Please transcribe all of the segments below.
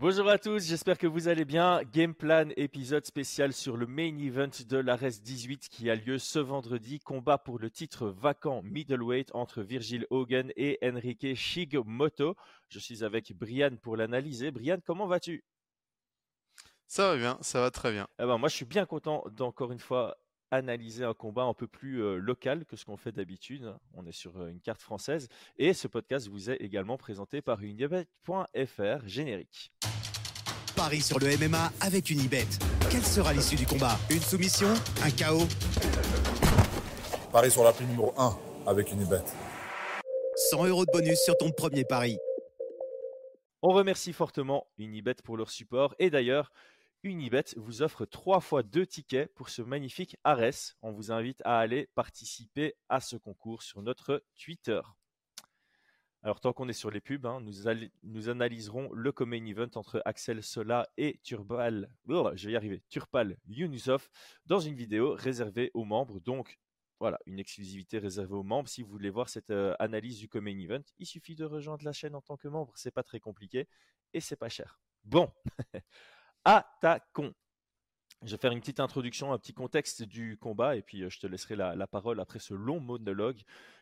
Bonjour à tous, j'espère que vous allez bien. Game Plan, épisode spécial sur le main event de l'ARES 18 qui a lieu ce vendredi. Combat pour le titre vacant middleweight entre Virgil Hogan et Enrique Shigemoto. Je suis avec Brian pour l'analyser. Brian, comment vas-tu? Ça va bien, ça va très bien. Eh ben, moi, je suis bien content d'encore une fois analyser un combat un peu plus euh, local que ce qu'on fait d'habitude. On est sur euh, une carte française. Et ce podcast vous est également présenté par unibet.fr générique. Paris sur le MMA avec Unibet. Quelle sera l'issue du combat? Une soumission? Un chaos Paris sur la prime numéro 1 avec Unibet. 100 euros de bonus sur ton premier pari. On remercie fortement Unibet pour leur support. Et d'ailleurs, Unibet vous offre trois fois deux tickets pour ce magnifique Ares. On vous invite à aller participer à ce concours sur notre Twitter. Alors tant qu'on est sur les pubs, hein, nous, analyserons le Common Event entre Axel Sola et Turbal, oh, je vais y arriver, Turpal Yunusov dans une vidéo réservée aux membres. Donc voilà, une exclusivité réservée aux membres. Si vous voulez voir cette euh, analyse du Common Event, il suffit de rejoindre la chaîne en tant que membre. C'est pas très compliqué et c'est pas cher. Bon, attaquons. Je vais faire une petite introduction, un petit contexte du combat, et puis euh, je te laisserai la, parole après ce long monologue.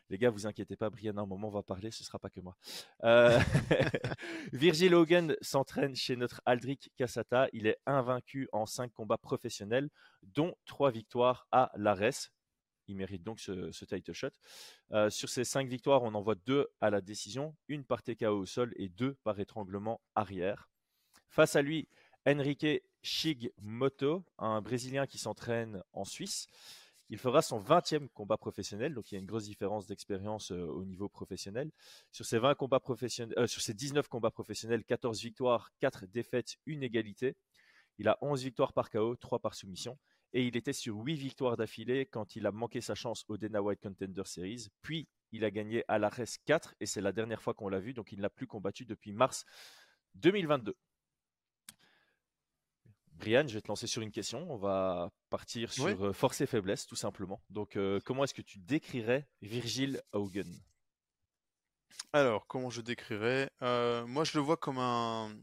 Les gars, vous inquiétez pas, Brian, un moment va parler, ce sera pas que moi. Euh, Virgil Hogan s'entraîne chez notre Aldric Cassata. Il est invaincu en cinq combats professionnels, dont trois victoires à l'ARES. Il mérite donc ce, title shot. Euh, sur ces cinq victoires, on en voit deux à la décision, une par TKO au sol et deux par étranglement arrière. Face à lui, Enrique Shigmoto, un Brésilien qui s'entraîne en Suisse. Il fera son 20e combat professionnel, donc il y a une grosse différence d'expérience euh, au niveau professionnel. Sur ses, 20 combats professionnels, euh, sur ses 19 combats professionnels, 14 victoires, 4 défaites, une égalité. Il a 11 victoires par KO, 3 par soumission. Et il était sur 8 victoires d'affilée quand il a manqué sa chance au Dana White Contender Series. Puis il a gagné à l'ARES 4 et c'est la dernière fois qu'on l'a vu, donc il n'a plus combattu depuis mars 2022. Brian, je vais te lancer sur une question. On va partir sur euh, force et faiblesse, tout simplement. Donc, euh, comment est-ce que tu décrirais Virgil Hogan? Alors, comment je décrirais euh, Moi, je le vois comme un,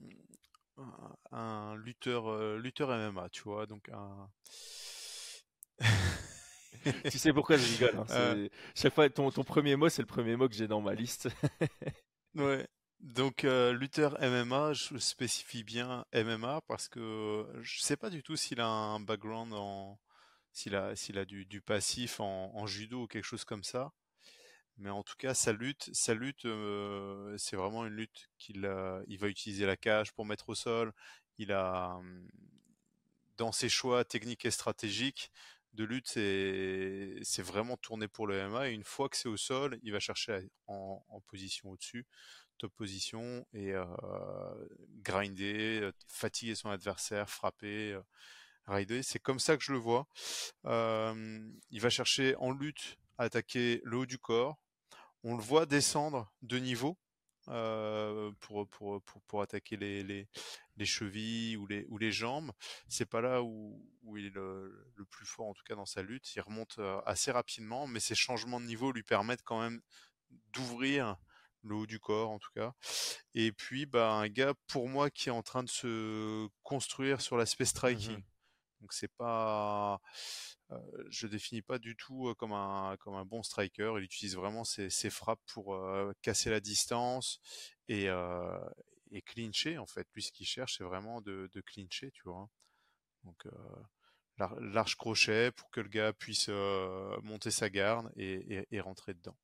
un lutteur, lutteur MMA, tu vois. Donc, un. tu sais pourquoi je rigole. Hein, chaque fois, ton, ton premier mot, c'est le premier mot que j'ai dans ma liste. ouais. Donc euh, lutteur MMA, je spécifie bien MMA parce que je sais pas du tout s'il a un background en s'il a s'il a du, passif en, judo ou quelque chose comme ça. Mais en tout cas, sa lutte, sa lutte, euh, c'est vraiment une lutte qu'il il va utiliser la cage pour mettre au sol. Il a dans ses choix techniques et stratégiques de lutte, c'est c'est vraiment tourné pour le MMA. Et une fois que c'est au sol, il va chercher en, en position au-dessus top position et euh, grinder, euh, fatiguer son adversaire, frapper, euh, rider. C'est comme ça que je le vois. il va chercher en lutte à attaquer le haut du corps. On le voit descendre de niveau pour, pour, pour, pour, attaquer les, les, les, chevilles ou les, ou les jambes. C'est pas là où, où il est le, le, plus fort, en tout cas dans sa lutte. Il remonte assez rapidement, mais ces changements de niveau lui permettent quand même d'ouvrir le haut du corps en tout cas. Et puis bah un gars pour moi qui est en train de se construire sur l'aspect mmh striking. Donc c'est pas euh, je définis pas du tout comme un comme un bon striker. Il utilise vraiment ses, ses frappes pour casser la distance et et clincher en fait. Lui ce qu'il cherche c'est vraiment de, de clincher, tu vois. Donc large crochet pour que le gars puisse monter sa garde et, et, et rentrer dedans.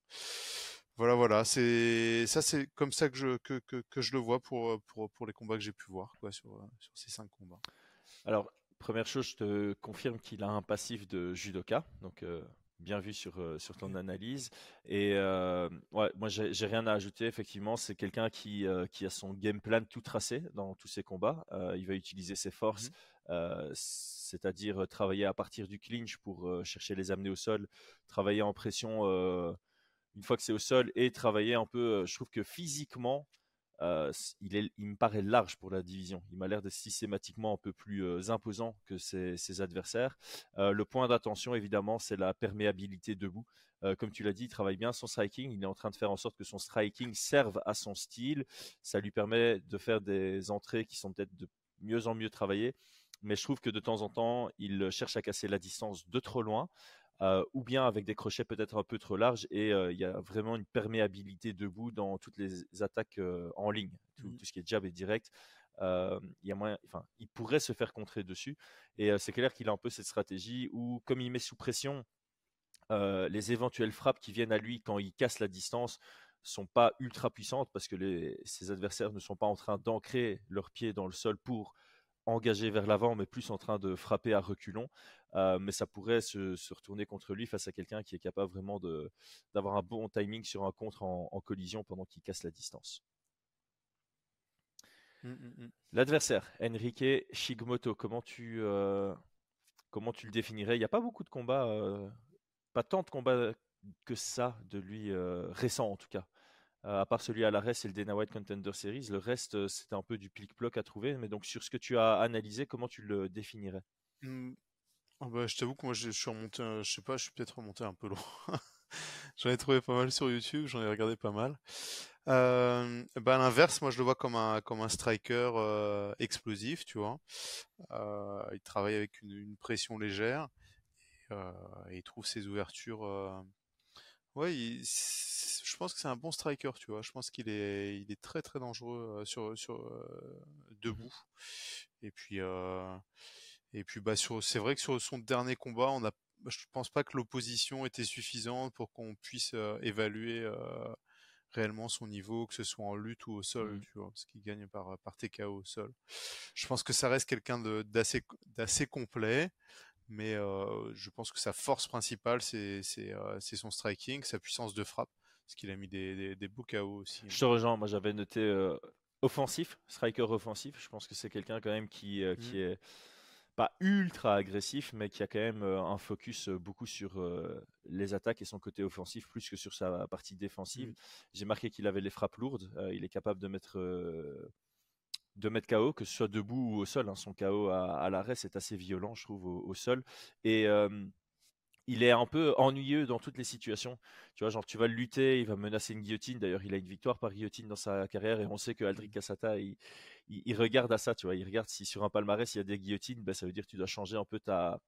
Voilà, voilà, c'est ça, c'est comme ça que je que, que, que, je le vois pour, pour, pour les combats que j'ai pu voir quoi, sur, sur ces cinq combats. Alors, première chose, je te confirme qu'il a un passif de judoka, donc euh, bien vu sur, euh, sur ton analyse. Et euh, ouais, moi, j'ai rien à ajouter. Effectivement, c'est quelqu'un qui, qui a son game plan tout tracé dans tous ses combats. il va utiliser ses forces, mmh c'est-à-dire travailler à partir du clinch pour chercher les amener au sol, travailler en pression une fois que c'est au sol et travailler un peu. Euh, je trouve que physiquement, il, me paraît large pour la division. Il m'a l'air d'être systématiquement un peu plus imposant que ses, adversaires. le point d'attention, évidemment, c'est la perméabilité debout. comme tu l'as dit, il travaille bien son striking. Il est en train de faire en sorte que son striking serve à son style. Ça lui permet de faire des entrées qui sont peut-être de mieux en mieux travaillées. Mais je trouve que de temps en temps, il cherche à casser la distance de trop loin. Euh, ou bien avec des crochets peut-être un peu trop larges et euh, il y a vraiment une perméabilité debout dans toutes les attaques euh, en ligne, mmh. tout, ce qui est jab et direct. il y a moyen, enfin, il pourrait se faire contrer dessus et c'est clair qu'il a un peu cette stratégie où comme il met sous pression les éventuelles frappes qui viennent à lui quand il casse la distance sont pas ultra puissantes parce que ses adversaires ne sont pas en train d'ancrer leurs pieds dans le sol pour engagé vers l'avant, mais plus en train de frapper à reculons. Euh, mais ça pourrait se, retourner contre lui face à quelqu'un qui est capable vraiment d'avoir un bon timing sur un contre en, collision pendant qu'il casse la distance. Mmh, mmh, mmh. L'adversaire, Enrique Shigmoto, comment tu, euh, comment tu le définirais? Il n'y a pas beaucoup de combats, euh, pas tant de combats que ça de lui récent en tout cas. Euh, à part celui à l'arrêt, c'est le Dana White Contender Series. Le reste, euh, c'était un peu du plic-ploc à trouver. Mais donc, sur ce que tu as analysé, comment tu le définirais? Mmh. ah bah, Je t'avoue que moi, je suis remonté, je sais pas, je suis peut-être remonté un peu loin. j'en ai trouvé pas mal sur YouTube, j'en ai regardé pas mal. Euh, bah, l'inverse, moi, je le vois comme un, comme un striker explosif, tu vois. il travaille avec une, pression légère et, il trouve ses ouvertures. Ouais, il, je pense que c'est un bon striker, tu vois. Je pense qu'il est, il est très très dangereux sur, sur debout. Mmh et puis, et puis bah sur, c'est vrai que sur son dernier combat, on a, je pense pas que l'opposition était suffisante pour qu'on puisse évaluer réellement son niveau, que ce soit en lutte ou au sol, mmh. tu vois, parce qu'il gagne par, par TKO au sol. Je pense que ça reste quelqu'un d'assez, d'assez complet mais je pense que sa force principale, c'est son striking, sa puissance de frappe. Parce qu'il a mis des, des, beaux KO aussi. Je te rejoins, moi j'avais noté euh, offensif, striker offensif. Je pense que c'est quelqu'un quand même qui, euh, qui mmh. est pas ultra agressif, mais qui a quand même euh, un focus beaucoup sur les attaques et son côté offensif plus que sur sa partie défensive. Mmh. J'ai marqué qu'il avait les frappes lourdes. il est capable de mettre de mettre KO, que ce soit debout ou au sol. Hein. Son KO à, l'arrêt, c'est assez violent, je trouve, au, sol. Et il est un peu ennuyeux dans toutes les situations. Tu vois, genre, tu vas le lutter, il va menacer une guillotine. D'ailleurs, il a une victoire par guillotine dans sa carrière et on sait que Aldric Cassata, il, regarde à ça, tu vois. Il regarde si sur un palmarès, il y a des guillotines, ben, ça veut dire que tu dois changer un peu ta,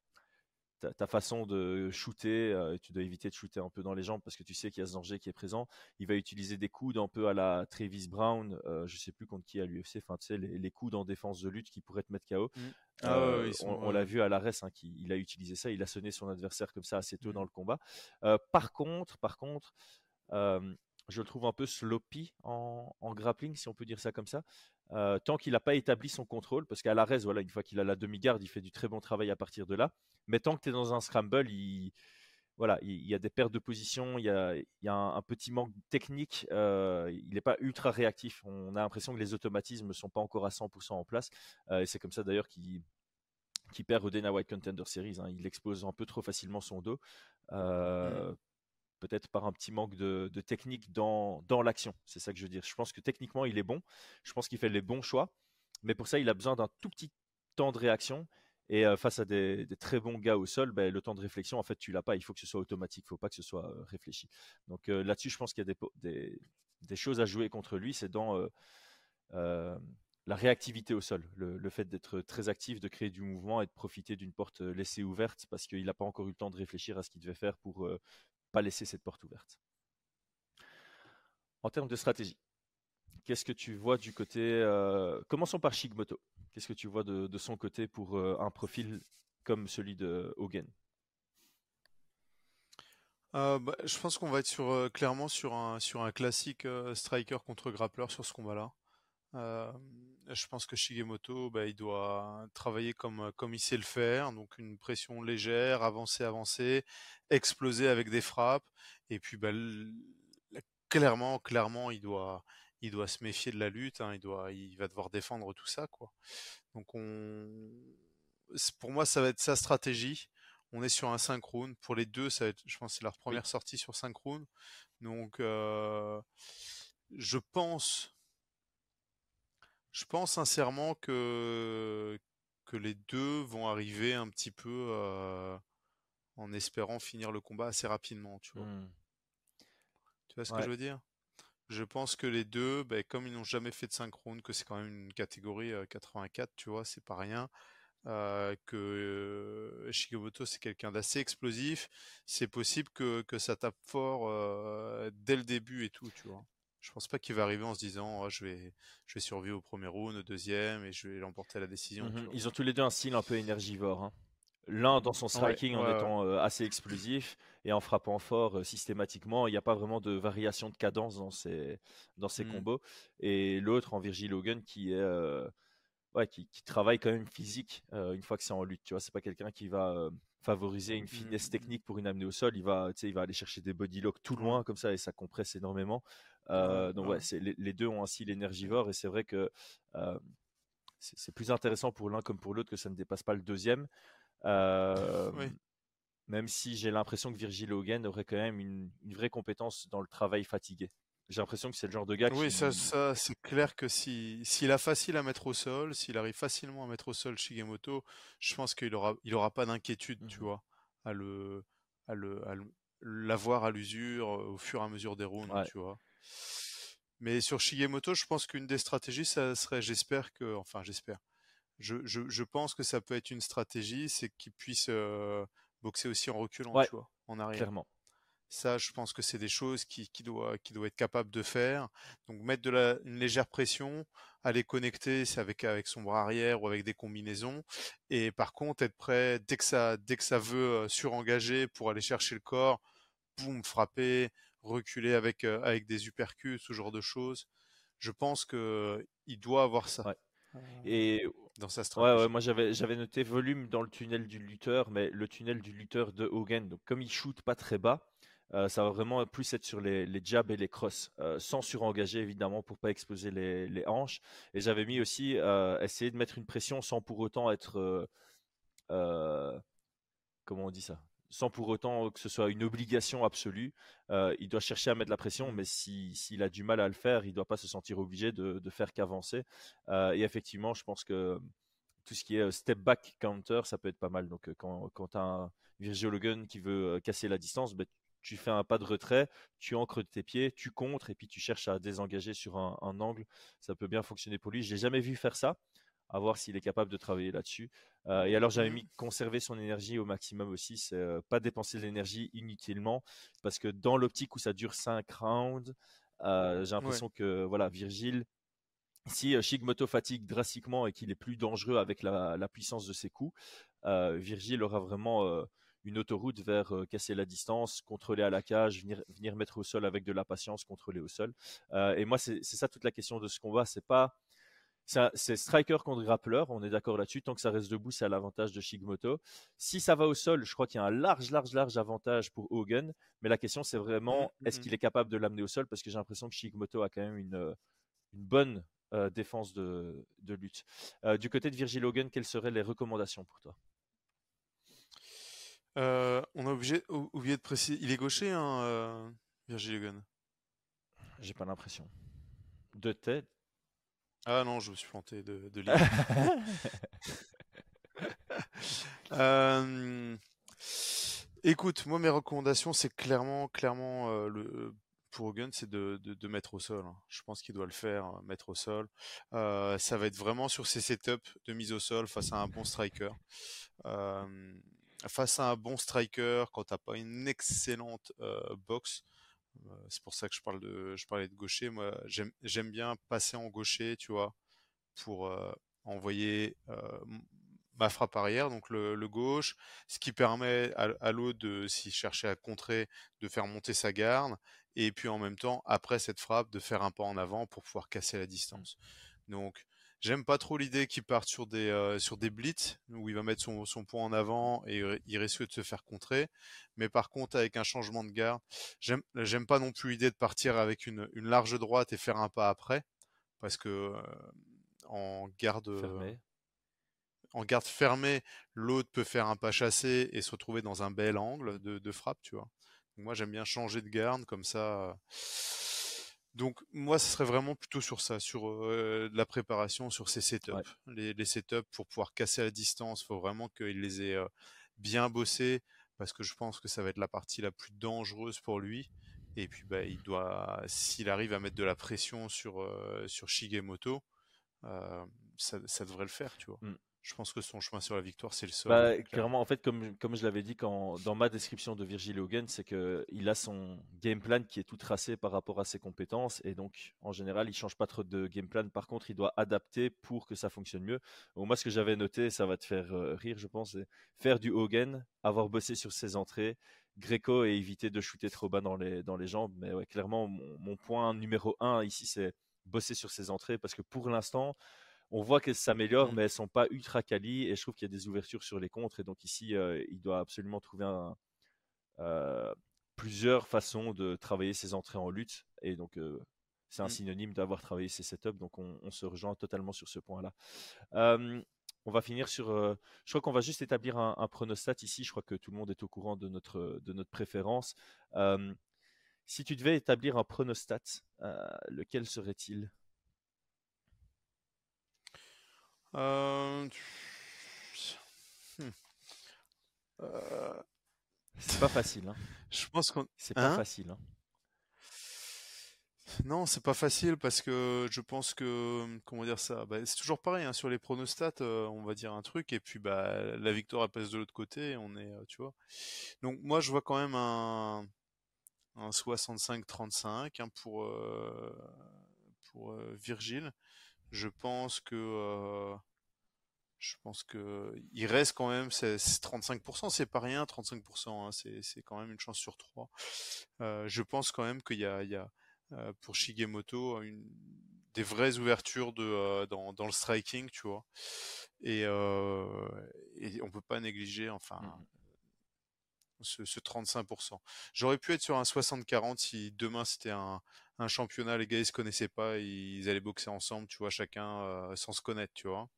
ta, façon de shooter, euh, tu dois éviter de shooter un peu dans les jambes parce que tu sais qu'il y a ce danger qui est présent. Il va utiliser des coudes un peu à la Travis Brown, euh, je sais plus contre qui à l'UFC, enfin tu sais les, coudes en défense de lutte qui pourraient te mettre KO. Mmh. Ah euh, on, l'a vu à l'arrêt, hein, il a utilisé ça, il a sonné son adversaire comme ça assez tôt mmh. dans le combat. par contre, par contre, je le trouve un peu sloppy en, grappling, si on peut dire ça comme ça. tant qu'il n'a pas établi son contrôle, parce qu'à l'arrêt, voilà, une fois qu'il a la demi-garde, il fait du très bon travail à partir de là. Mais tant que tu es dans un scramble, il, voilà, il, y a des pertes de position, il y a, un, petit manque technique, euh, il n'est pas ultra réactif. On a l'impression que les automatismes ne sont pas encore à 100% en place. Euh, et c'est comme ça d'ailleurs qu'il perd au Dana White Contender Series. Hein. Il expose un peu trop facilement son dos. Euh, mmh. Peut-être par un petit manque de, technique dans, dans l'action. C'est ça que je veux dire. Je pense que techniquement, il est bon. Je pense qu'il fait les bons choix. Mais pour ça, il a besoin d'un tout petit temps de réaction. Et face à des, très bons gars au sol, ben, le temps de réflexion, en fait, tu l'as pas. Il faut que ce soit automatique. Il faut pas que ce soit réfléchi. Donc là-dessus, je pense qu'il y a des, choses à jouer contre lui. C'est dans la réactivité au sol, le, fait d'être très actif, de créer du mouvement et de profiter d'une porte laissée ouverte parce qu'il n'a pas encore eu le temps de réfléchir à ce qu'il devait faire pour pas laisser cette porte ouverte. En termes de stratégie, qu'est-ce que tu vois du côté Commençons par Shigmoto. Qu'est-ce que tu vois de, son côté pour euh, un profil comme celui de Hogan? Euh, bah, je pense qu'on va être sur, euh, clairement sur un, sur un classique striker contre grappler sur ce combat-là. Je pense que Shigemoto, bah, il doit travailler comme, comme il sait le faire, donc une pression légère, avancer, avancer, exploser avec des frappes, et puis bah, clairement, clairement, il doit, il doit se méfier de la lutte, hein, il doit, il va devoir défendre tout ça, quoi. Donc on, pour moi, ça va être sa stratégie. On est sur un synchrone. Pour les deux, ça va être, je pense, c'est leur première sortie sur synchrone. Donc, euh, je pense Je pense sincèrement que que les deux vont arriver un petit peu euh, en espérant finir le combat assez rapidement, tu vois. Hmm. Tu vois ce que je veux dire? Je pense que les deux, ben, comme ils n'ont jamais fait de synchrone, que c'est quand même une catégorie euh, 84, tu vois, c'est pas rien. euh, que euh, Shigemoto c'est quelqu'un d'assez explosif, c'est possible que, que ça tape fort euh, dès le début et tout, tu vois. Je pense pas qu'il va arriver en se disant Oh, je vais je vais survivre au premier round, au deuxième et je vais l'emporter à la décision. Mhm. vois. Ils ont tous les deux un style un peu énergivore. hein. L'un dans son striking en ouais, étant euh, assez explosif et en frappant fort euh, systématiquement. Il n'y a pas vraiment de variation de cadence dans ses, dans ses Mm. combos. Et l'autre en Virgil Hogan qui est euh, ouais, qui, qui travaille quand même physique une fois que c'est en lutte. Tu vois, c'est pas quelqu'un qui va favoriser une finesse Mm. technique pour une amener au sol. Il va, il aller chercher des body locks tout loin comme ça et ça compresse énormément. Euh, donc ouais. les, les deux ont un style énergivore et c'est vrai que euh, c'est, c'est plus intéressant pour l'un comme pour l'autre que ça ne dépasse pas le deuxième. Euh, Oui. Même si j'ai l'impression que Virgil Hogan aurait quand même une, une vraie compétence dans le travail fatigué. J'ai l'impression que c'est le genre de gars Oui, qui. ça, ça c'est clair que si s'il a facile à mettre au sol, s'il arrive facilement à mettre au sol Shigemoto, je pense qu'il aura il aura pas d'inquiétude, tu Mhm. vois, à le à le à l'avoir à l'usure euh, au fur et à mesure des rounds, Ouais. tu vois. Mais sur Shigemoto, je pense qu'une des stratégies, ça serait, j'espère que, enfin, j'espère. Je, je, je pense que ça peut être une stratégie, c'est qu'il puisse euh, boxer aussi en reculant, Ouais, tu vois, en arrière. Clairement. Ça, je pense que c'est des choses qui, qui doit, qui doit être capable de faire. Donc mettre de la, une légère pression, aller connecter c'est avec, avec son bras arrière ou avec des combinaisons. Et par contre, être prêt dès que ça, dès que ça veut euh, surengager pour aller chercher le corps, boum, frapper, reculer avec, euh, avec des uppercuts, ce genre de choses. Je pense que il doit avoir ça Ouais. Et dans sa Ouais, stratégie. ouais, moi j'avais j'avais noté volume dans le tunnel du lutteur, mais le tunnel du lutteur de Hogan, donc comme il shoot pas très bas, euh, ça va vraiment plus être sur les, les jabs et les crosses, euh, sans surengager évidemment pour pas exploser les, hanches. Et j'avais mis aussi euh, essayer de mettre une pression sans pour autant être, comment on dit ça? Sans pour autant que ce soit une obligation absolue. Il doit chercher à mettre la pression, mais si, s'il a du mal à le faire, il doit pas se sentir obligé de, faire qu'avancer. Et effectivement, je pense que tout ce qui est step back counter, ça peut être pas mal. Donc, quand, tu as un Virgil Hogan qui veut casser la distance, ben, tu fais un pas de retrait, tu ancres tes pieds, tu contres et puis tu cherches à désengager sur un, un angle. Ça peut bien fonctionner pour lui. Je l'ai jamais vu faire ça. À voir s'il est capable de travailler là-dessus. Euh, et alors, j'avais mis conserver son énergie au maximum aussi. C'est euh, pas dépenser de l'énergie inutilement. Parce que dans l'optique où ça dure 5 rounds, euh, j'ai l'impression que voilà, Virgil, si Shigmoto fatigue drastiquement et qu'il est plus dangereux avec la, la puissance de ses coups, euh, Virgil aura vraiment une autoroute vers euh, casser la distance, contrôler à la cage, venir, venir mettre au sol avec de la patience, contrôler au sol. Euh, et moi, c'est ça toute la question de ce combat. C'est pas c'est striker contre grappleur, on est d'accord là-dessus. Tant que ça reste debout, c'est à l'avantage de Shigmoto. Si ça va au sol, je crois qu'il y a un large, large, large avantage pour Hogan. Mais la question, c'est vraiment, Mhm, est-ce mhm. qu'il est capable de l'amener au sol? Parce que j'ai l'impression que Shigmoto a quand même une, euh, une bonne euh, défense de, de lutte. Euh, du côté de Virgil Hogan, quelles seraient les recommandations pour toi? Euh, on a obligé, ou- oublié de préciser. Il est gaucher, hein, euh, Virgil Hogan. J'ai pas l'impression. De tête Ah non, je me suis planté de, de. Euh, écoute, moi mes recommandations, c'est clairement, clairement euh, le pour Hogan, c'est de, de, de mettre au sol. hein. Je pense qu'il doit le faire, mettre au sol. Ça va être vraiment sur ses setups de mise au sol face à un bon striker. Euh, face à un bon striker, quand t'as pas une excellente euh, boxe, euh, c'est pour ça que je parle de, je parlais de gaucher. Moi, j'aime, bien passer en gaucher, tu vois, pour euh, envoyer euh, ma frappe arrière, donc le, le gauche, ce qui permet à, à l'autre de, s'il cherchait à contrer, de faire monter sa garde, et puis en même temps, après cette frappe, de faire un pas en avant pour pouvoir casser la distance. Donc, j'aime pas trop l'idée qu'il parte sur des euh, sur des blitz où il va mettre son, son poids en avant et il- il risque de se faire contrer. Mais par contre, avec un changement de garde, j'aime j'aime pas non plus l'idée de partir avec une, une large droite et faire un pas après, parce que euh, en garde euh, fermée. en garde fermée, l'autre peut faire un pas chassé et se retrouver dans un bel angle de, de frappe, tu vois. Donc moi, j'aime bien changer de garde, comme ça, Donc moi, ce serait vraiment plutôt sur ça, sur la préparation, sur ces setups. Les, les, setups pour pouvoir casser la distance, il faut vraiment qu'il les ait bien bossés parce que je pense que ça va être la partie la plus dangereuse pour lui. Et puis bah, il doit, s'il arrive à mettre de la pression sur sur Shigemoto, ça, ça, devrait le faire, tu vois. Mmh je pense que son chemin sur la victoire, c'est le seul. Bah, clairement, en fait, comme, comme je l'avais dit quand, dans ma description de Virgil Hogan, c'est qu'il a son game plan qui est tout tracé par rapport à ses compétences. Et donc, en général, il change pas trop de game plan. Par contre, il doit adapter pour que ça fonctionne mieux. moi, ce que j'avais noté, ça va te faire euh, rire, je pense, c'est faire du Hogan, avoir bossé sur ses entrées, Greco et éviter de shooter trop bas dans les, dans les jambes. Mais ouais, clairement, mon, mon point numéro un ici, c'est bosser sur ses entrées parce que pour l'instant, on voit qu'elles s'améliorent, mais elles sont pas ultra quali. Et je trouve qu'il y a des ouvertures sur les contres. Et donc ici, euh, il doit absolument trouver euh, plusieurs façons de travailler ses entrées en lutte. Et donc, euh, c'est un mmh. synonyme d'avoir travaillé ses setups. Donc, on, se rejoint totalement sur ce point-là. on va finir sur. je crois qu'on va juste établir un, un, pronostat ici. Je crois que tout le monde est au courant de notre, de notre préférence. si tu devais établir un pronostat, lequel serait-il? Euh, hmm. euh... C'est pas facile. Hein. Je pense qu'on. C'est pas hein facile. Hein. Non, c'est pas facile parce que je pense que comment dire ça, bah, c'est toujours pareil sur les pronostats, euh, on va dire un truc et puis bah la victoire elle passe de l'autre côté, on est, euh, tu vois. Donc moi je vois quand même un, un 65-35 hein, pour euh, pour Virgile je pense que euh, je pense que il reste quand même c'est 35%, c'est pas rien, 35%, hein, c'est quand même une chance sur trois. Euh, je pense quand même qu'il y a, il y a euh, pour Shigemoto une, des vraies ouvertures de dans, dans le striking, tu vois, et, et on peut pas négliger, enfin. Mmh. Ce, ce, 35%. J'aurais pu être sur un 60-40 si demain c'était un, un championnat, les gars ils se connaissaient pas, ils allaient boxer ensemble, tu vois, chacun euh, sans se connaître, tu vois.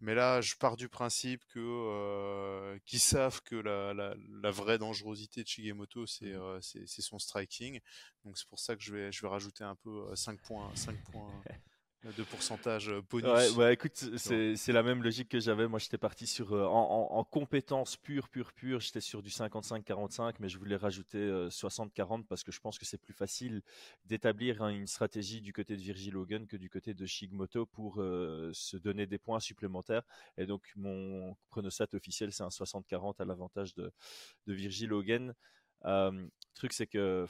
Mais là, je pars du principe que euh, qu'ils savent que la, la, la, vraie dangerosité de Shigemoto, c'est mmh. euh, son striking. Donc c'est pour ça que je vais je vais rajouter un peu 5 points 5 points de pourcentage euh, bonus. Ouais, ouais écoute, c'est la même logique que j'avais. Moi, j'étais parti sur euh, en, en, compétences pures, pures, pures. J'étais sur du 55-45, mais je voulais rajouter 60-40 euh, parce que je pense que c'est plus facile d'établir une stratégie du côté de Virgil Hogan que du côté de Shigmoto pour se donner des points supplémentaires. Et donc, mon pronostat officiel, c'est un 60-40 à l'avantage de, de Virgil Hogan. le truc, c'est que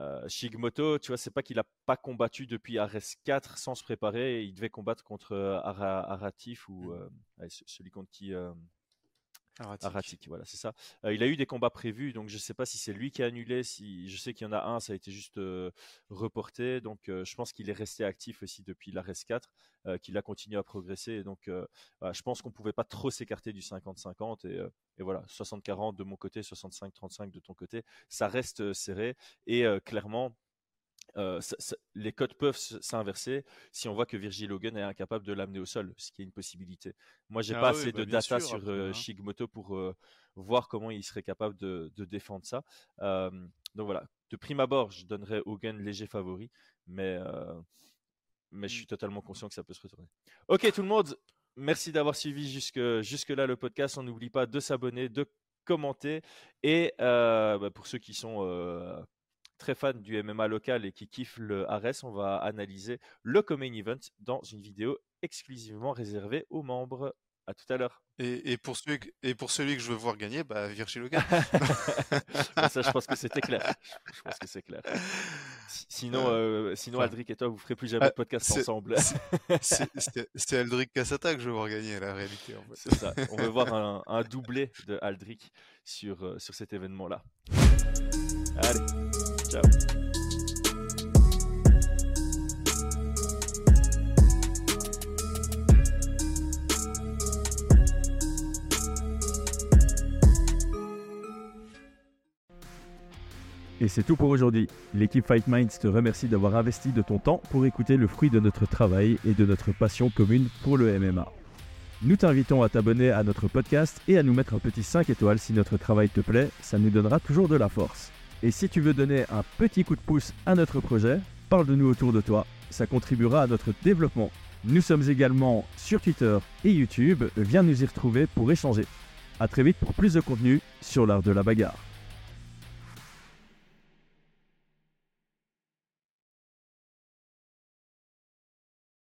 euh, Shigmoto, tu vois, c'est pas qu'il a pas combattu depuis Ares 4 sans se préparer. Il devait combattre contre euh, Aratif ou mmh. euh, celui contre qui Aratik. voilà, c'est ça. Euh, il a eu des combats prévus, donc je ne sais pas si c'est lui qui a annulé. Si je sais qu'il y en a un, ça a été juste euh, reporté. Donc euh, je pense qu'il est resté actif aussi depuis la 4, qu'il a continué à progresser. donc je pense qu'on pouvait pas trop s'écarter du 50-50 et, et, voilà, 60-40 de mon côté, 65-35 de ton côté, ça reste serré et clairement euh, les codes peuvent s'inverser si on voit que Virgil Hogan est incapable de l'amener au sol, ce qui est une possibilité. Moi, j'ai ah pas assez bah, de data sur euh, Shigmoto pour euh, voir comment il serait capable de, défendre ça. donc voilà, de prime abord, je donnerais Hogan léger favori, mais mais je suis mmh. totalement conscient que ça peut se retourner. Ok, tout le monde, merci d'avoir suivi jusque jusque là le podcast. On n'oublie pas de s'abonner, de commenter et bah, pour ceux qui sont très fan du MMA local et qui kiffe le Ares, on va analyser le Common Event dans une vidéo exclusivement réservée aux membres. À tout à l'heure. Et, pour celui, et pour celui que je veux voir gagner, bah, Virgil Logan. ça, je pense que c'était clair. Je pense que c'est clair. Sinon, euh, sinon Aldric et toi, vous ferez plus jamais de podcast ensemble. C'est Aldric Cassata que je veux voir gagner, la réalité. En C'est ça. On veut voir un, un doublé de Aldric sur, euh, sur cet événement-là. Allez. Et c'est tout pour aujourd'hui. L'équipe Fight Minds te remercie d'avoir investi de ton temps pour écouter le fruit de notre travail et de notre passion commune pour le MMA. Nous t'invitons à t'abonner à notre podcast et à nous mettre un petit 5 étoiles si notre travail te plaît, ça nous donnera toujours de la force. Et si tu veux donner un petit coup de pouce à notre projet, parle de nous autour de toi, ça contribuera à notre développement. Nous sommes également sur Twitter et YouTube, viens nous y retrouver pour échanger. A très vite pour plus de contenu sur l'art de la bagarre.